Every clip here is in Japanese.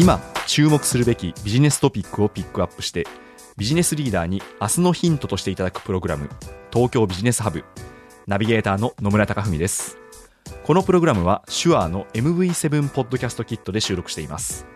今注目するべきビジネストピックをピックアップしてビジネスリーダーに明日のヒントとしていただくプログラム東京ビジネスハブナビゲーターの野村貴文です。このプログラムは手話の MV7 ポッドキャストキットで収録しています。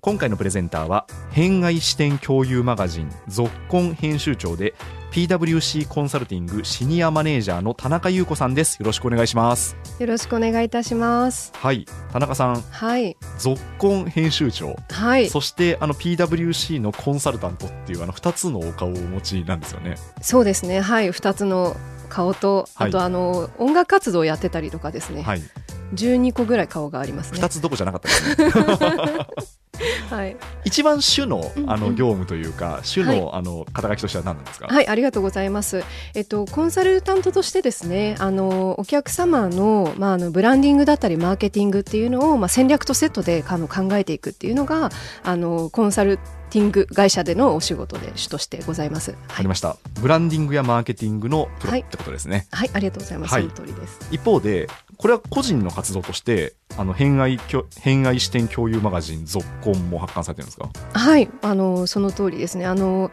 今回のプレゼンターは変外視点共有マガジン「続婚編集長で PWC コンサルティングシニアマネージャーの田中優子さんですよろしくお願いしますよろしくお願いいたします。はい田中さんはい。続婚編集長はい。そしてあの PWC のコンサルタントっていうあの2つのお顔をお持ちなんですよね。そうですね。はい。二つの顔と、はいあとあの、音楽活動をやってたりとかですね。はい。12個ぐらい顔がありますね。2つどこじゃなかったですね。はい。一番主のうんうんあの業務というか主はいのあの肩書きとしては何なんですか？はい、ありがとうございます。えっと、コンサルタントとしてですね、あの、お客様の、まあ、あの、ブランディングだったり、マーケティングっていうのを、まあ、戦略とセットで、あの、考えていくっていうのが、あの、コンサルティング会社でのお仕事で主としてございます。わはいかり。ました。ブランディングやマーケティングのプロはいってことですね。はい、ありがとうございます。はいその通りです。一方でこれは個人の活動としてあの変愛きょ変愛視点共有マガジン続婚も発刊されてるんですか？はい、あのその通りですね。あの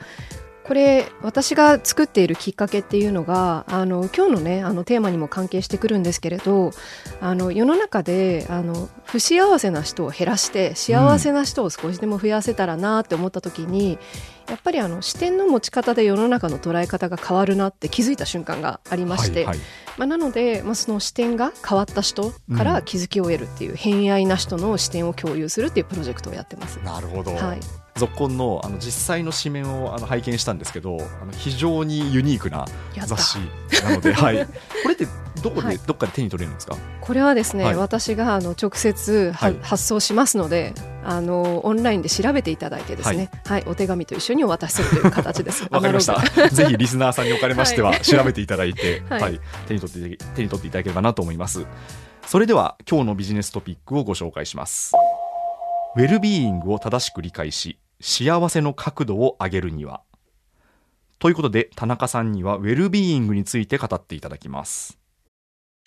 これ私が作っているきっかけっていうのがあの今日のねあのテーマにも関係してくるんですけれどあの世の中であの不幸せな人を減らして幸せな人を少しでも増やせたらなって思った時に、やっぱりあの視点の持ち方で世の中の捉え方が変わるなって気づいた瞬間がありまして、はいはい。まあ、なので、まあ、その視点が変わった人から気づきを得るっていう、偏愛な人の視点を共有するっていうプロジェクトをやってます。なるほど。はい。続婚のあの実際の紙面をあの拝見したんですけどあの非常にユニークな雑誌なので、はい、これってどこで、はい。どっかで手に取れるんですか？これはですね、はい。私があの直接は、はい。発送しますのであのオンラインで調べていただいてですね、はい。お手紙と一緒にお渡しするという形です。わかりました。ぜひリスナーさんにおかれましてははい。調べていただいて、は はいい手に取って手に取っていただければなと思います。それでは今日のビジネストピックをご紹介します。ウェルビーイングを正しく理解し幸せの角度を上げるには。ということで田中さんにはウェルビーイングについて語っていただきます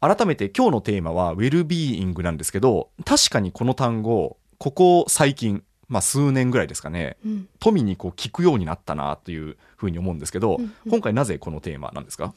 改めて今日のテーマはウェルビーイングなんですけど確かにこの単語ここ最近まあ数年ぐらいですかねうん。富にこう聞くようになったなというふうに思うんですけど、うんうん。今回なぜこのテーマなんですか？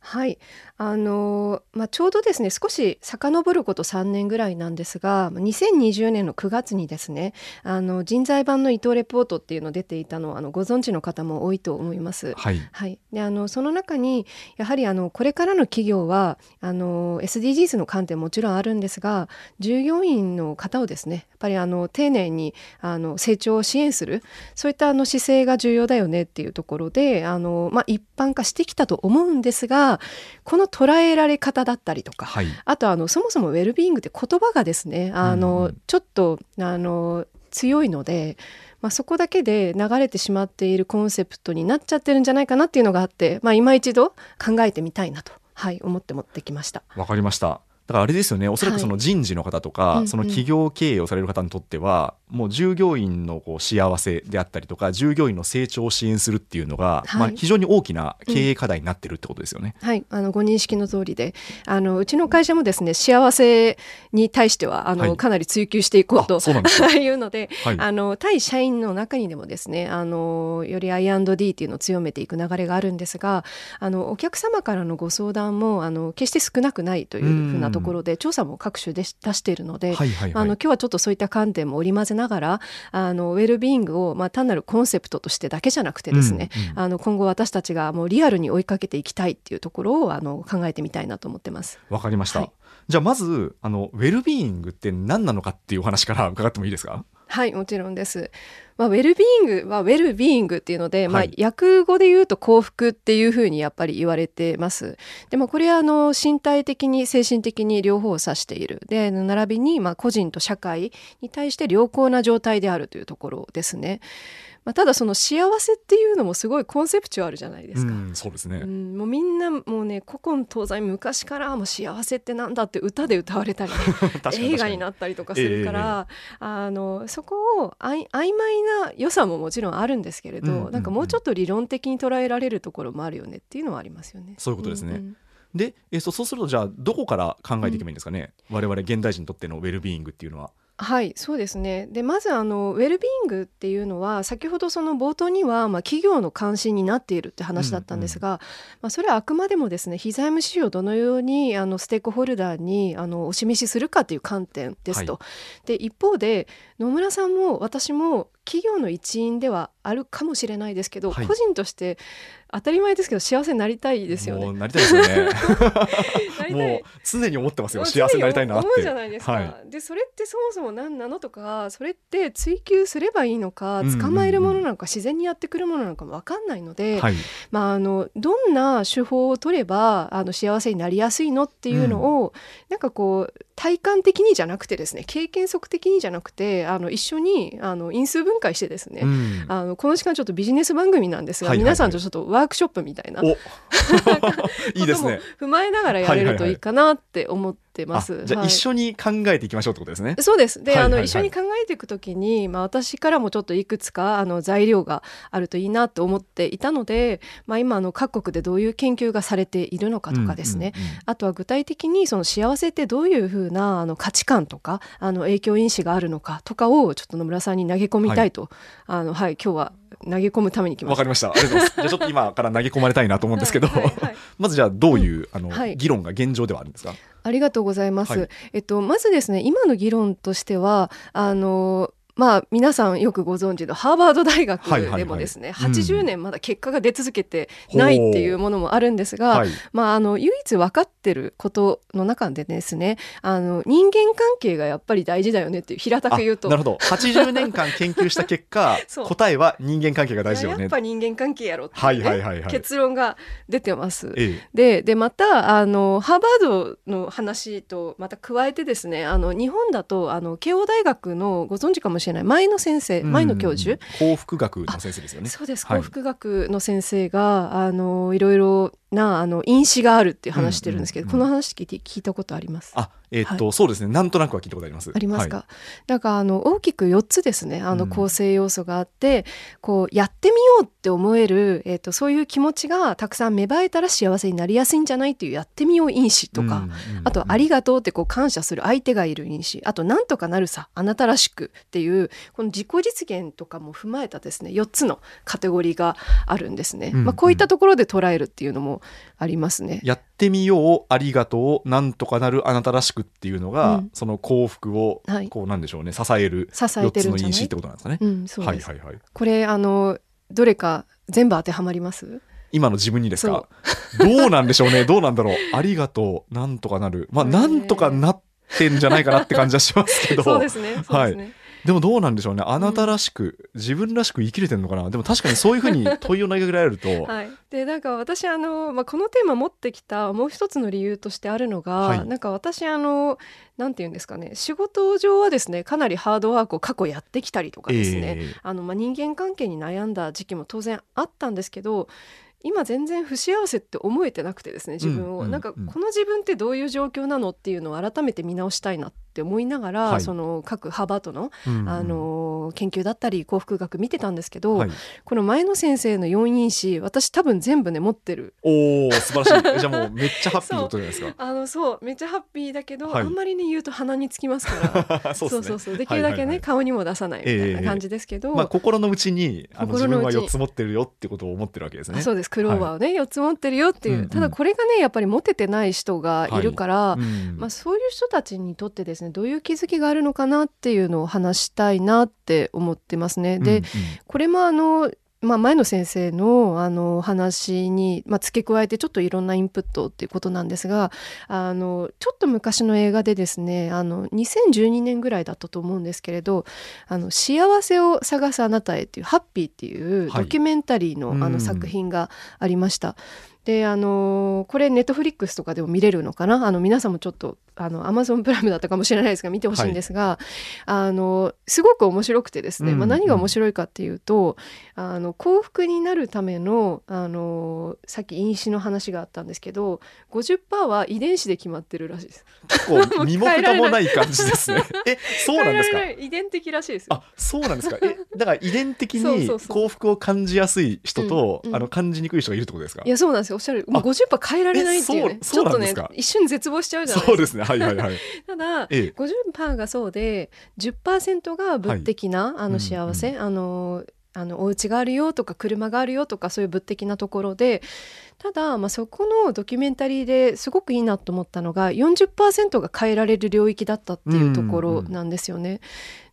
はい、あのまあ、ちょうどですね少し遡ること3年ぐらいなんですが2020年の9月にですねあの人材版の伊藤レポートっていうの出ていたのをあのご存知の方も多いと思います。はいはい、であのその中にやはりあのこれからの企業はあの SDGs の観点もちろんあるんですが従業員の方をですねやっぱりあの丁寧にあの成長を支援するそういったあの姿勢が重要だよねっていうところであの、まあ、一般化してきたと思うんですがこの捉えられ方だったりとか、はい。あとあのそもそもウェルビーイングって言葉がですねあの、うんうん。ちょっとあの強いので、まあ、そこだけで流れてしまっているコンセプトになっちゃってるんじゃないかなっていうのがあって、まあ、今一度考えてみたいなと、はい、思って持ってきました。わかりました。だからあれですよね。おそらくその人事の方とか、はいその企業経営をされる方にとってはもう従業員のこう幸せであったりとか従業員の成長を支援するっていうのが、はい。まあ、非常に大きな経営課題になってるってことですよね。はい、あのご認識の通りで。あのうちの会社もですね幸せに対してはあの、はい。かなり追求していこうとあそうなんですか。いうので、はい。あの対社員の中にでもですねあのより I&D っていうのを強めていく流れがあるんですがあのお客様からのご相談もあの決して少なくないというふうなところで調査も各種で出しているので、はいはいはい。あの今日はちょっとそういった観点も織り交ぜながらあのウェルビーイングを、まあ、単なるコンセプトとしてだけじゃなくてですね、うんうん。あの今後私たちがもうリアルに追いかけていきたいっていうところをあの考えてみたいなと思ってます。わかりました、はい。じゃあまずあのウェルビーイングって何なのかっていうお話から伺ってもいいですか？はい、もちろんです。まあ、ウェルビーイングはウェルビーイングっていうので、まあはい、訳語で言うと幸福っていうふうにやっぱり言われてます。でもこれはあの身体的に精神的に両方を指している。で、並びにまあ個人と社会に対して良好な状態であるというところですね。まあ、ただその幸せっていうのもすごいコンセプチュアルじゃないですか。うんそうですね、うん、もうみんなもうね古今東西昔からもう幸せってなんだって歌で歌われたり 映画になったりとかするから、あのそこをあい曖昧な良さももちろんあるんですけれど、うんうんうん。なんかもうちょっと理論的に捉えられるところもあるよねっていうのはありますよね。そういうことですね。んんで、えそうそうするとじゃあどこから考えていけばいいんですかね、我々現代人にとってのウェルビーイングっていうのは。はいそうですね。でまずあのウェルビーイングっていうのは先ほどその冒頭には、まあ、企業の関心になっているって話だったんですが、まあ、それはあくまでもですね非財務指標をどのようにあのステークホルダーにあのお示しするかという観点ですと。はで一方で野村さんも私も企業の一員ではあるかもしれないですけど、はい。個人として当たり前ですけど幸せになりたいですよね。もう。なりたいですよね。もう常に思ってますよ。まあ幸せになりたいなって。思うじゃないですか、はい。でそれってそもそも何なのとかそれって追求すればいいのかうんうんうん。捕まえるものなのか自然にやってくるものなのか分かんないので、はい。まあ、あのどんな手法を取ればあの幸せになりやすいのっていうのを、なんかこう体感的にじゃなくてですね経験則的にじゃなくてあの一緒にあの因数分解してですね、うん。あのこの時間ちょっとビジネス番組なんですが、はいはいはい。皆さんとちょっとワークショップみたいな。お。いいですね。踏まえながらやれるといいかなって思ってまあす。じゃあはい一緒に考えていきましょうってことですね。そうです。で、はいはいはいあの一緒に考えていくときに、まあ私からもちょっといくつかあの材料があるといいなと思っていたので、まあ今あの各国でどういう研究がされているのかとかですね。あとは具体的にその幸せってどういうふうなあの価値観とかあの影響因子があるのかとかをちょっと野村さんに投げ込みたいと、あのはい今日は投げ込むために来ました。わかりました。ありがとうございます。じゃあちょっと今から投げ込まれたいなと思うんですけど、はいはいはいまずじゃあどういう、あの、はい議論が現状ではあるんですか？ありがとうございます。はいえっと、まずですね、今の議論としては、あの。まあ、皆さんよくご存知のハーバード大学はいはいはいでもですね、うん80年まだ結果が出続けてないっていうものもあるんですが、はい。まあ、あの唯一分かってることの中でですねあの人間関係がやっぱり大事だよねっていう平たく言うとあなるほど。80年間研究した結果 答えは人間関係が大事だよねいややっ。ぱ人間関係やろってはいはいはいはい結論が出てます。ええ。ででまたあのハーバードの話とまた加えてですねあの日本だとあの慶応大学のご存知かもしれない前の先生前の教授、幸福学の先生ですよね。そうです。はい。幸福学の先生が、あのいろいろなあの因子があるっていう話してるんですけど、この話聞いて聞いたことあります？あ、えっと、そうですね。なんとなくは聞いたことあります。ありますか、はだからあの大きく4つですねあのうん構成要素があって、こうやってみようって思える、えー、とそういう気持ちがたくさん芽生えたら幸せになりやすいんじゃないっていうやってみよう因子い。とか、うんうんあと「ありがとう」ってこう感謝する相手がいる因子あと「なんとかなるさあなたらしく」っていうこの自己実現とかも踏まえたですね4つのカテゴリーがあるんですね。うんまあ、こういったところで捉えるっていうのもありますね。やってみよう、ありがとう、なんとかなるあなたらしくっていうのが、うん。その幸福を、はい。こうなんでしょうね、支える支え4つの因子ってことなんですかね。うん、はいはいはい。これあのどれか全部当てはまります？今の自分にですか？どうなんでしょうね。どうなんだろう。ありがとうなんとかなる。まあね。なんとかなってんじゃないかなって感じはしますけど。そうですね。そうですね。でもどうなんでしょうね。あなたらしく、自分らしく生きれてるのかな。でも確かにそういうふうに 問いを投げられると、はい、でなんか私あの、まあ、このテーマ持ってきたもう一つの理由としてあるのが、はい。なんか私あのなんて言うんですかね。仕事上はですねかなりハードワークを過去やってきたりとかですね、ええ。あのまあ、人間関係に悩んだ時期も当然あったんですけど今全然不幸せって思えてなくてですね自分を、うんうんなんかうん。この自分ってどういう状況なのっていうのを改めて見直したいなってって思いながら、はい。その各ハーバードの、うんうん。あの研究だったり幸福学見てたんですけど、はい、この前野先生の4因子私多分全部ね持ってる。おお素晴らしい。じゃあもうめっちゃハッピー ことじゃないですか？あのそうめっちゃハッピーだけど、はい。あんまりね言うと鼻につきますから。そうそうそうそう。できるだけね、顔にも出さないみたいな感じですけど、まあ、心の内にあの自分は心の内。に4つ持ってるよってことを思ってるわけですね。そうです。クローバーをね、4つ持ってるよっていう、うんうん。ただこれがねやっぱり持ててない人がいるから、うん。まあ、そういう人たちにとってですねどういう気づきがあるのかなっていうのを話したいなって思ってますね。で、うんこれもあのまあ、前野先生のあの話に、まあ、付け加えてちょっといろんなインプットっていうことなんですがあのちょっと昔の映画でですねあの2012年ぐらいだったと思うんですけれど「あの幸せを探すあなたへ」っていう「ハッピー」っていうはいドキュメンタリーの,、あうんの作品がありました。であのこれネットフリックスとかでも見れるのかな？あの皆さんもちょっとあのアマゾンプライムだったかもしれないですが見てほしいんですが、あのすごく面白くてですね、うんまあ、何が面白いかっていうと、あの幸福になるためのあのさっき因子の話があったんですけど50%は遺伝子で決まってるらしいです。結構 身も蓋もない感じですね。えそうなんですか？遺伝的らしいですよ。あそうなんですか。えだから遺伝的に幸福を感じやすい人と、うんうん。あの感じにくい人がいるってことですか？いやそうなんですよ。おっしゃる。もう50%変えられないっていうね。ちょっとね一瞬絶望しちゃうじゃないでか。そうですすねはいはいはい。ただええ。50%がそうで10%が物的な、あうんの幸せ、あのあのお家があるよとか車があるよとかそういう物的なところでただ、まあ、そこのドキュメンタリーですごくいいなと思ったのが40%が変えられる領域だったっていうところなんですよね。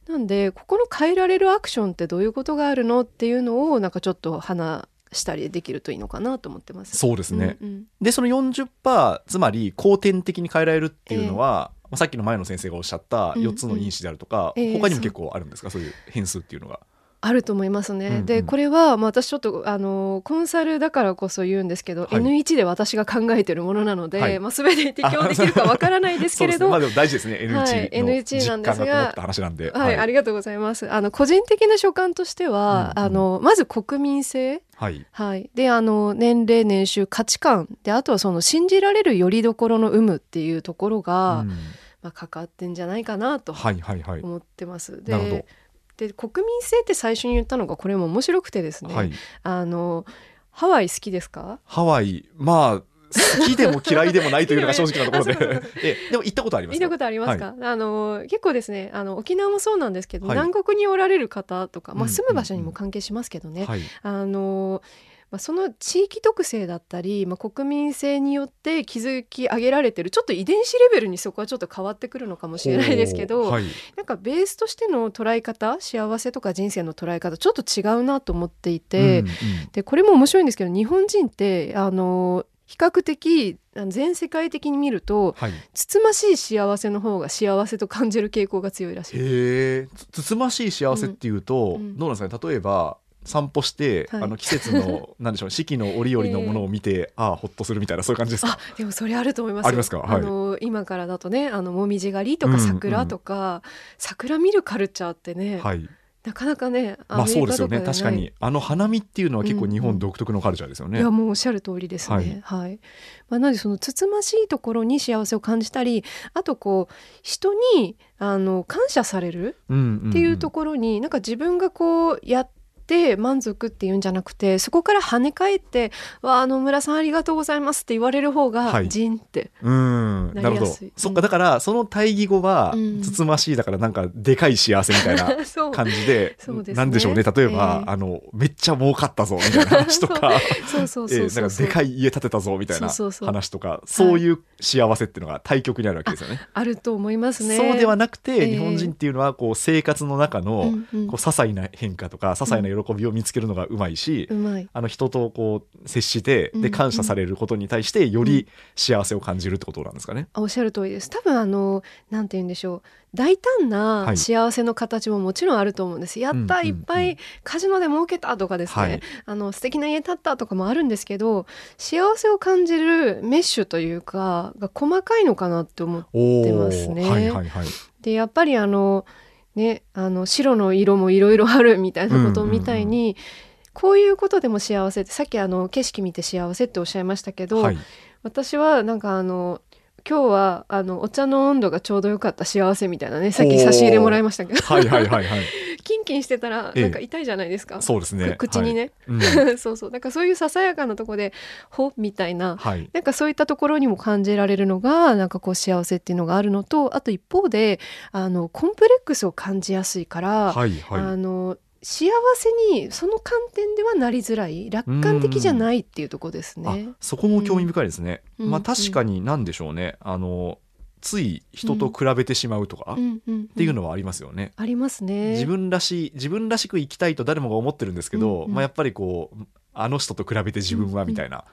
なんでここの変えられるアクションってどういうことがあるのっていうのをなんかちょっと話したりできるといいのかなと思ってます。そうですね、うんうん。でその40%つまり後天的に変えられるっていうのは、まあさっきの前野先生がおっしゃったうんうん4つの因子であるとか、ええ他にも結構あるんですか？そういう変数っていうのが。あると思いますね。うんうん。でこれは、まあ、私ちょっとあのコンサルだからこそ言うんですけど、はい。N1 で私が考えてるものなので、はい。まあ、全て適用できるかわからないですけれど、ね。まあでも大事ですね。N1 のはい N1 なんですが実感がこもった話なんで。はい、ありがとうございます。あの個人的な所感としては、うんうん。あのまず国民性、はい。はい、であの年齢年収価値観。であとはその信じられるよりどころの有無っていうところが、うん。まあ、関わってんじゃないかなとはいはいはい。思ってます。なるほど。でで国民性って最初に言ったのがこれも面白くてですね、はい、あのハワイ好きですか？ハワイ。まあ好きでも嫌いでもないというのが 正直なところで。えでも行ったことありますか？見たことありますか、あの結構ですねあの沖縄もそうなんですけど、はい。南国におられる方とか、まあ、うん。住む場所にも関係しますけどね、はい。あのまあ、その地域特性だったり、まあ、国民性によって築き上げられてるちょっと遺伝子レベルにそこはちょっと変わってくるのかもしれないですけど、はい。なんかベースとしての捉え方幸せとか人生の捉え方ちょっと違うなと思っていて、うんうん。でこれも面白いんですけど日本人ってあの比較的全世界的に見るとはい、つつましい幸せの方が幸せと感じる傾向が強いらしい。つつましい幸せっていうと、うんうん。どうなんですかね？例えば散歩して、はい。あの季節の なんでしょう四季の折々のものを見て、ああほっとするみたいなそういう感じですあかでもそれあると思いますよ。ありますか？はい。あの今からだとねあのもみじ狩りとかうんうん桜とか、桜見るカルチャーってね、はい。なかなかねまあそうですよね。確かにあの花見っていうのは結構日うんうん本独特のカルチャーですよね、いやもうおっしゃる通りですね。はい。まあ、なのでそのつつましいところに幸せを感じたり、あとこう人にあの感謝されるうんうんうん。っていうところに、なんか自分がこうやって満足っていうんじゃなくて、そこから跳ね返って、わああの村さんありがとうございますって言われる方がはい。ジンって。うん。なるほどなりやすいそっかだからその対義語はうん。つつましいだからなんかでかい幸せみたいな。感じでそう。ですね。なんでしょうね。例えば、ええ。あのめっちゃ儲かったぞみたいな話とか。そうそう え。なんかでかい家建てたぞみたいな話とか。そういう幸せっていうのが対極にあるわけですよね。あると思いますね。そうではなくて、ええ。日本人っていうのはこう生活の中の、うんうん。こう些細な変化とか些細な喜びを見つけるのがうまいし。あの人とこう接してうんうん。で感謝されることに対してより幸せを感じるってことなんですかね。あおっしゃる通りです。多分あのなんて言うんでしょう。大胆はない。幸せの形ももちろんあると思うんです、やった、うんうんいっぱいカジノで儲けたとかですね、はい。あの素敵な家建ったとかもあるんですけど幸せを感じるメッシュというかが細かいのかなって思ってますね。はいはいはい。でやっぱりあのねあの白の色もいろいろあるみたいなことみたいに、こういうことでも幸せってさっきあの景色見て幸せっておっしゃいましたけど、はい。私はなんかあの今日はあのお茶の温度がちょうどよかった幸せみたいなねさっき差し入れもらいましたけど。はいはいはいはいキンしてたらええ。なんか痛いじゃないですか、そうですね。く口にね、はい。うん。そうそう。なんかそういうささやかなとこでほみたいな。はい。なんかそういったところにも感じられるのがなんかこう幸せっていうのがあるのとあと一方であのコンプレックスを感じやすいから、はいはい。あの幸せにその観点ではなりづらい楽観的じゃないっていうところですね。あ。そこも興味深いですね、うん。まあ確かになんでしょうね。あのつい人と比べてしまうとか、っうんうん。ていうのはありますよね、ありますね。自分らしい自分らしく生きたいと誰もが思ってるんですけど、うんうん。まあ、やっぱりこうあの人と比べて自分はうんうんみたいな、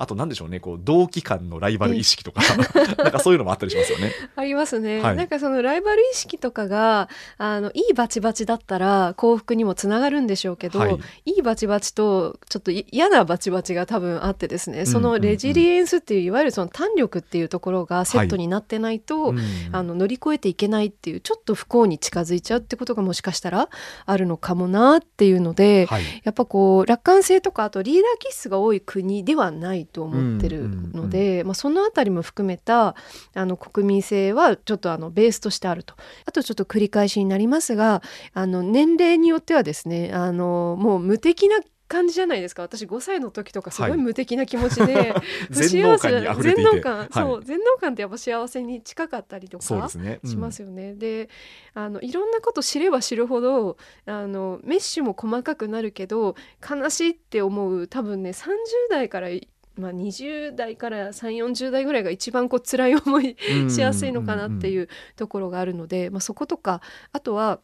あとなんでしょうねこう同期間のライバル意識とか。なんかそういうのもあったりしますよね。ありますね、はい。なんかそのライバル意識とかがあのいいバチバチだったら幸福にもつながるんでしょうけど、はい。い、いバチバチとちょっとい嫌なバチバチが多分あってですね、そのレジリエンスっていういわゆるその胆力っていうところがセットになってないと、うんあの乗り越えていけないっていうちょっと不幸に近づいちゃうってことがもしかしたらあるのかもなっていうので、はい。やっぱこう楽観性とかあとリーダー気質が多い国ではないと思ってるので、まあ、そのあたりも含めたあの国民性はちょっとあのベースとしてあると。あとちょっと繰り返しになりますがあの年齢によってはですねあのもう無敵な感じじゃないですか。私5歳の時とかすごはい。い無敵な気持ちで、全能感に溢れていて。全能感、はい。そう。全能感ってやっぱ幸せに近かったりとかしますよね。であのいろんなこと知れば知るほどあのメッシュも細かくなるけど悲しいって思う多分ね30代から、まあ、20代から3 4 0代ぐらいが一番こう辛い思いしやすいのかなっていうところがあるので、まあ、そことかあとは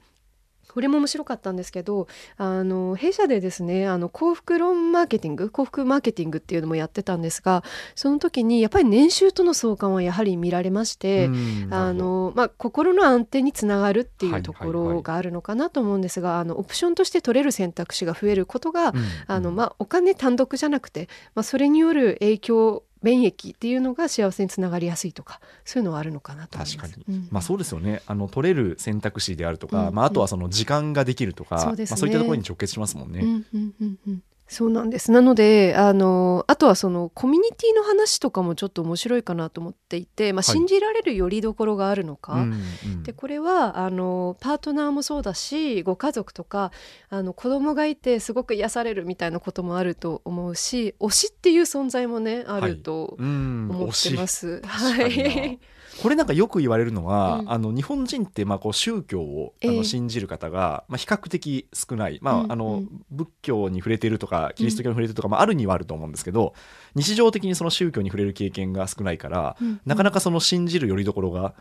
これも面白かったんですけどあの弊社でですねあの幸福論マーケティング幸福マーケティングっていうのもやってたんですがその時にやっぱり年収との相関はやはり見られまして、うんあのまあ、心の安定につながるっていうところがあるのかなと思うんですが、あのオプションとして取れる選択肢が増えることが、うん。あのまあ、お金単独じゃなくて、まあ、それによる影響便益っていうのが幸せにつながりやすいとかそういうのはあるのかなと思います。確かに。うん。まあそうですよね。あの取れる選択肢であるとか、うん。まあ、あとはその時間ができるとか、そうね。まあ、そういったところに直結しますもんね。うんうんうんうんそうなんです。なのであのあとはそのコミュニティの話とかもちょっと面白いかなと思っていて、まあ、はい。信じられるよりどころがあるのか、うんうん。でこれはあのパートナーもそうだしご家族とかあの子供がいてすごく癒されるみたいなこともあると思うし推しっていう存在もねあるとうん思ってます。確はかにな。いこれなんかよく言われるのは、うん。あの日本人ってまあこう宗教をあええ。の信じる方が、まあ、比較的少ない、まあうんあのうん仏教に触れているとかキリスト教に触れているとか、まあ、あるにはあると思うんですけど日常的にその宗教に触れる経験が少ないから、うんなかなかその信じるよりどころが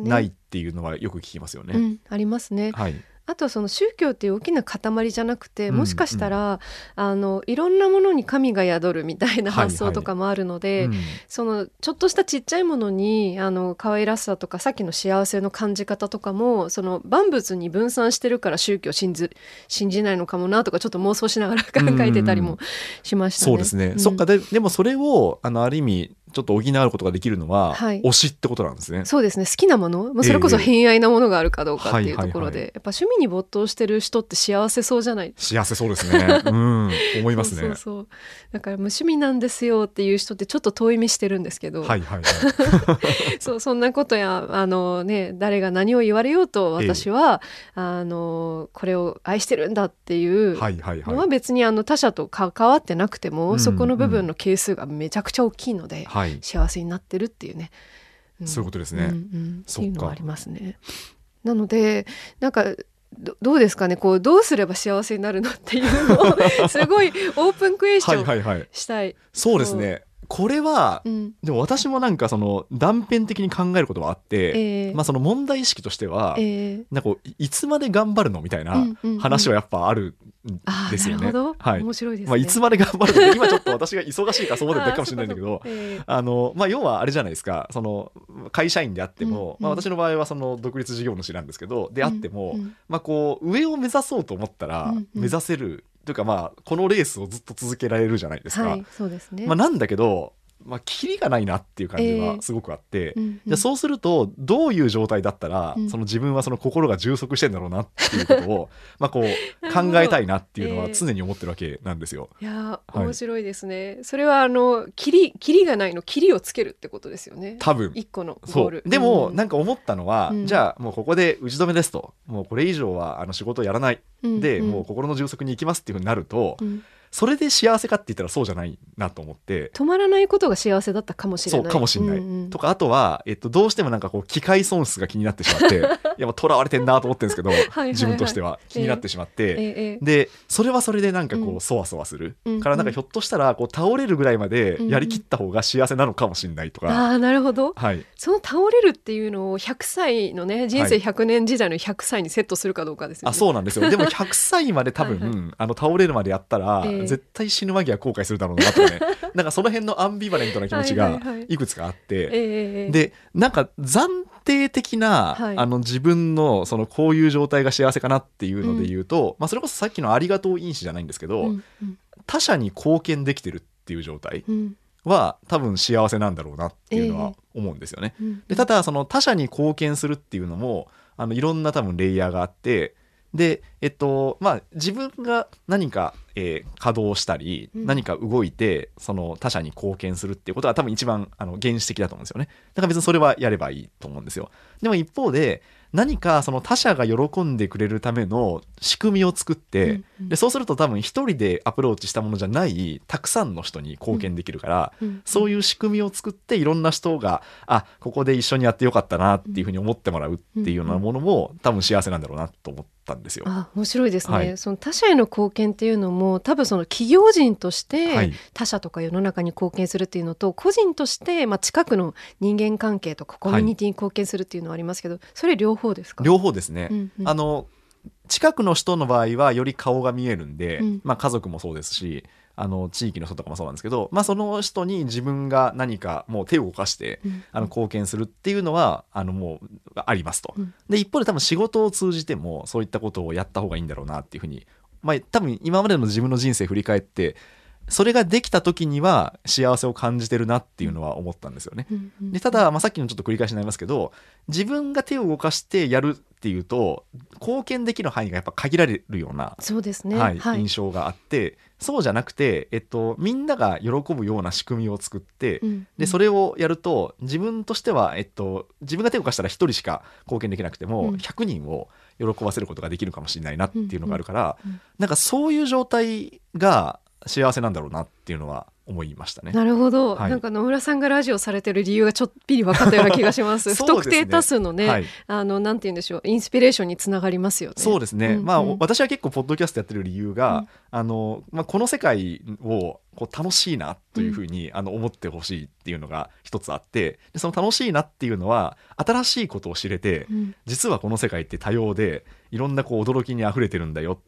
ないっていうのはよく聞きますよね。うん、ありますね。はい、あとその宗教っていう大きな塊じゃなくてうんもしかしたら、あのいろんなものに神が宿るみたいなはい発想とかもあるので、うん。そのちょっとしたちっちゃいものにあの可愛らしさとかさっきの幸せの感じ方とかもその万物に分散してるから宗教信じ信じないのかもなとかちょっと妄想しながら 考えてたりもしましたね。そうですね、ん。そっか。ででもそれをあのある意味ちょっと補うことができるのは、はい推しってことなんですね。そうですね好きなもの、まあ、それこそええ偏愛なものがあるかどうかっていうところで、やっぱ趣味に没頭してる人って幸せそうじゃない？幸せそうですね。うん、思いますね。そうそうだから無趣味なんですよっていう人ってちょっと遠い目してるんですけど、はいはいはい。そうそんなことやあの、ね、誰が何を言われようとええ私は、あのこれを愛してるんだっていうはいはいのははい。別にあの他者と関わってなくても、うんそこの部分の係数がめちゃくちゃ大きいので、はい。幸せになってるっていうね、ん。そういうことですね。うんうん。そっか。いうのはありますね。なのでなんかどどうですかね？こうどうすれば幸せになるのっていうのを すごいオープンクエスチはいョンはいはい。したい。そうですね。これは、うん。でも私もなんかその断片的に考えることはあって、えーまあその問題意識としては、えーなんかいいつまで頑張るの？みたいな話はやっぱあるですよね。はい。面白いですね。まあいつまで頑張るの今ちょっと私が忙しいからそう思ってるかもしれないんだけどあー。あのまあ、要はあれじゃないですかその会社員であっても、うんうんまあ、私の場合はその独立事業主なんですけどであっても、うんうんまあ、こう上を目指そうと思ったらうんうん目指せる、というかまあこのレースをずっと続けられるじゃないですか。はい、そうですね。まあ、なんだけどまあ、キリがないなっていう感じええ。はすごくあって、うんうん。じゃあそうするとどういう状態だったら、うん。その自分はその心が充足してんだろうなっていうことを まあこう考えたいなっていうのはええ。常に思ってるわけなんですよ。いやーはい。面白いですね、それはあのキリキリがないのキリをつけるってことですよね。多分。一個のゴそう。ール。でも、うんなんか思ったのは、うん。じゃあもうここで打ち止めですと。もうこれ以上はあの仕事をやらない。で、もう心の充足に行きますっていうふうになると、うんそれで幸せかって言ったらそうじゃないなと思って。止まらないことが幸せだったかもしれそうないかもしれない、うんうん。とかあとは、えっと、どうしてもなんかこう機械損失が気になってしまって いやもう囚われてんなと思ってるんですけどはいはい自分としては気になってしまって、ええええ。でそれはそれでなんかこうん。うそわそわする、うんからなんかひょっとしたらこう倒れるぐらいまでやりきった方が幸せなのかもしれないとか、ああなるほど。はい、その倒れるっていうのを100歳のね人生はい100年時代の100歳にセットするかどうかですよね、あそうなんですよ。でも100歳まで多分はいはあの倒れるまでやったら、ええ絶対死ぬ間際後悔するだろうなとかね。なんかその辺のアンビバレントな気持ちがはいはいはいい。くつかあって。ええええでなんか暫定的な、はい。あの自分のそのこういう状態が幸せかなっていうので言うと、まあ、それこそさっきのありがとう因子じゃないんですけど、うん。うん他者に貢献できてるっていう状態うん。は多分幸せなんだろうなっていうのは思うんですよね。うん。でただその他者に貢献するっていうのもあのいろんな多分レイヤーがあってでえっとまあ自分が何か、えー稼働したり、うん。何か動いてその他者に貢献するっていうことは多分一番あの原始的だと思うんですよね。だから別にそれはやればいいと思うんですよ。でも一方で何かその他者が喜んでくれるための仕組みを作って、うんうん。でそうすると多分一人でアプローチしたものじゃないたくさんの人に貢献できるから、うんそういう仕組みを作っていろんな人があここで一緒にやってよかったなっていうふうに思ってもらうっていうようなものも多分幸せなんだろうなと思ったんですよ。あ面白いですね、はい。その他者への貢献っていうのも多分その企業人としはてい。他者とか世の中に貢献するっていうのと個人としてまあ近くの人間関係とかコミュニティに貢献するっていうのはありますけど、それ両方ですか？両方ですね、うんうん。あの近くの人の場合はより顔が見えるんで、うん。まあ、家族もそうですしあの地域の人とかもそうなんですけど、まあ、その人に自分が何かもう手を動かしてうん。あの貢献するっていうのはあのもうありますと。うん。で一方で多分仕事を通じてもそういったことをやった方がいいんだろうなっていうふうに、まあ、多分今までの自分の人生振り返ってそれができた時には幸せを感じてるなっていうのは思ったんですよね。うんうんでただ、まあ、さっきのちょっと繰り返しになりますけど自分が手を動かしてやるっていうと貢献できる範囲がやっぱ限られるような、そうですね。はいはい。印象があってそうじゃなくて、えっと、みんなが喜ぶような仕組みを作って、うんでそれをやると自分としては、えっと、自分が手を動かしたら1人しか貢献できなくても、うん。100人を喜ばせることができるかもしれないなっていうのがあるから、うんうん。なんかそういう状態が幸せなんだろうなっていうのは思いましたね。なるほど、はい。なんか野村さんがラジオされてる理由がちょっぴり分かったような気がします不特定多数のね、はい。あのなんて言うんでしょうインスピレーションにつながりますよね。そうですね、うんまあ、うん私は結構ポッドキャストやってる理由が、うん。あのまあ、この世界をこう楽しいなというふうに、あの思ってほしいっていうのが一つあってでその楽しいなっていうのは新しいことを知れて、うん。実はこの世界って多様でいろんなこう驚きにあふれてるんだよ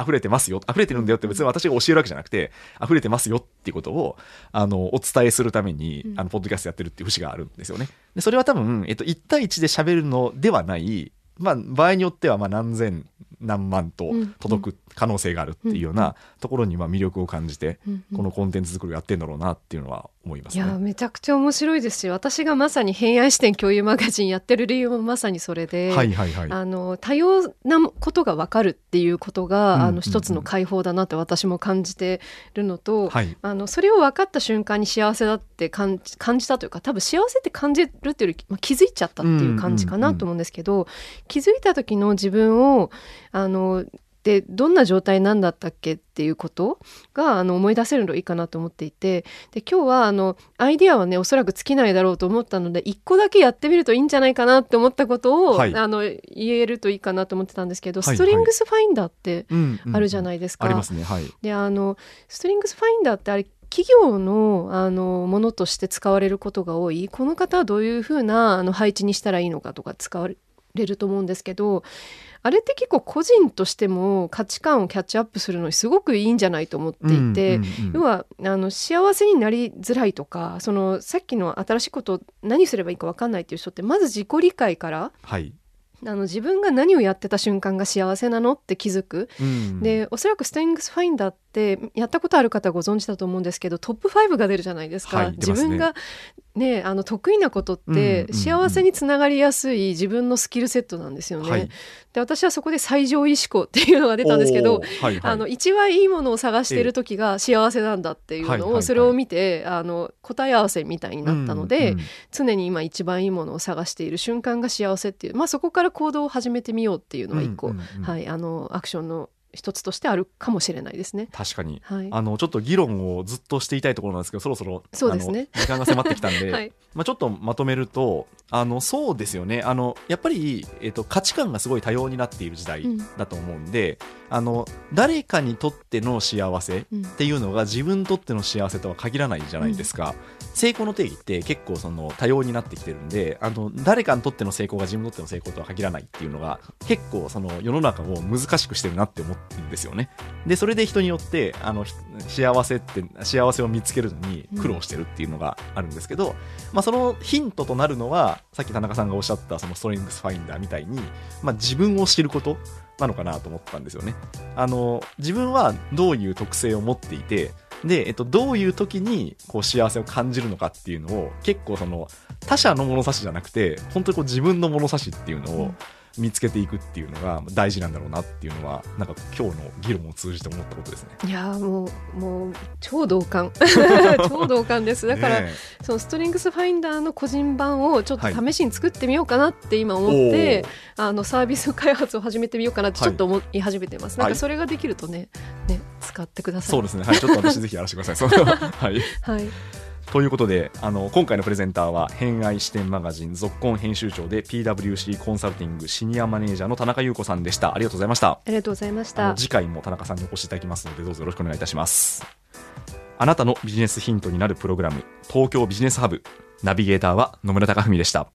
溢れてますよ溢れてるんだよって別に私が教えるわけじゃなくて溢れてますよっていうことをあのお伝えするために、うん。あのポッドキャストやってるっていう節があるんですよね。でそれは多分、えっと、1対1で喋るのではない、まあ、場合によってはまあ何千何万とうん。届く可能性があるっていうようなところにまあ魅力を感じて、このコンテンツ作りをやってんだろうなっていうのは思いますね。いやめちゃくちゃ面白いですし私がまさに偏愛視点共有マガジンやってる理由もまさにそれで、はいはいはい。あの多様なことが分かるっていうことが、うんうんうんあの一つの解放だなって私も感じてるのと、はいあのそれを分かった瞬間に幸せだって感じ感じたというか多分幸せって感じるっていうより、まあ、気づいちゃったっていう感じかなと思うんですけど、気づいた時の自分をあのでどんな状態なんだったっけっていうことがあの思い出せるのいいかなと思っていてで今日はあのアイディアはねおそらく尽きないだろうと思ったので一個だけやってみるといいんじゃないかなって思ったことを、はいあの言えるといいかなと思ってたんですけど、はいはいストリングスファインダーってうんうんあるじゃないですか。ありますね。はい。であのストリングスファインダーってあれ企業のあのものとして使われることが多いこの方はどういうふうなあの配置にしたらいいのかとか使われると思うんですけどあれって結構個人としても価値観をキャッチアップするのにすごくいいんじゃないと思っていて、うんうんうん。要はあの幸せになりづらいとかそのさっきの新しいことを何すればいいか分かんないっていう人ってまず自己理解からはい。あの自分が何をやってた瞬間が幸せなのって気づく。うんでおそらくストリングスファインダーっってやったことある方ご存知だと思うんですけどトップ5が出るじゃないですか、はいすね。自分が、ね、あの得意なことってうん幸せにつながりやすい自分のスキルセットなんですよね。はい。で私はそこで最上位思考っていうのが出たんですけどはいはい。あの一番いいものを探している時が幸せなんだっていうのをそれを見てあの答え合わせみたいになったので、うんうん常に今一番いいものを探している瞬間が幸せっていう、まあ、そこから行動を始めてみようっていうのは一個、うんうんうん。はい、あのアクションの一つとしてあるかもしれないですね。確かに。はい、あのちょっと議論をずっとしていたいところなんですけどそろそろそうですね。時間が迫ってきたんで、はい。まあ、ちょっとまとめるとあのそうですよね。あのやっぱり、えっと価値観がすごい多様になっている時代うん。だと思うんで、あの誰かにとっての幸せうん。っていうのが自分にとっての幸せとは限らないじゃないですか、成功の定義って結構その多様になってきてるんであの誰かにとっての成功が自分にとっての成功とは限らないっていうのが結構その世の中を難しくしてるなって思うんですよねでそれで人によってあのひ幸せって幸せを見つけるのに苦労してるっていうのがあるんですけど、まあ、そのヒントとなるのはさっき田中さんがおっしゃったそのストレングスファインダーみたいに、まあ、自分を知ることなのかなと思ったんですよね。あの自分はどういう特性を持っていてで、えっと、どういう時にこう幸せを感じるのかっていうのを結構その他者の物差しじゃなくて本当にこう自分の物差しっていうのを見つけていくっていうのが大事なんだろうなっていうのはなんか今日の議論を通じて思ったことですね。いやーもうもう超同感。超同感です。だから、ねそのストリングスファインダーの個人版をちょっとはい。試しに作ってみようかなって今思って、あのサービス開発を始めてみようかなってちょっと思い始めてます、なんはいかそれができるとねね使ってください。そうですね。はい。ちょっと私ぜひやらせてください。はい。はいということで、あの、今回のプレゼンターは、偏愛視点マガジン、続婚編集長で PWC コンサルティングシニアマネージャーの田中優子さんでした。ありがとうございました。ありがとうございました次回も田中さんにお越しいただきますので、どうぞよろしくお願いいたします。あなたのビジネスヒントになるプログラム、東京ビジネスハブ。ナビゲーターは野村貴文でした。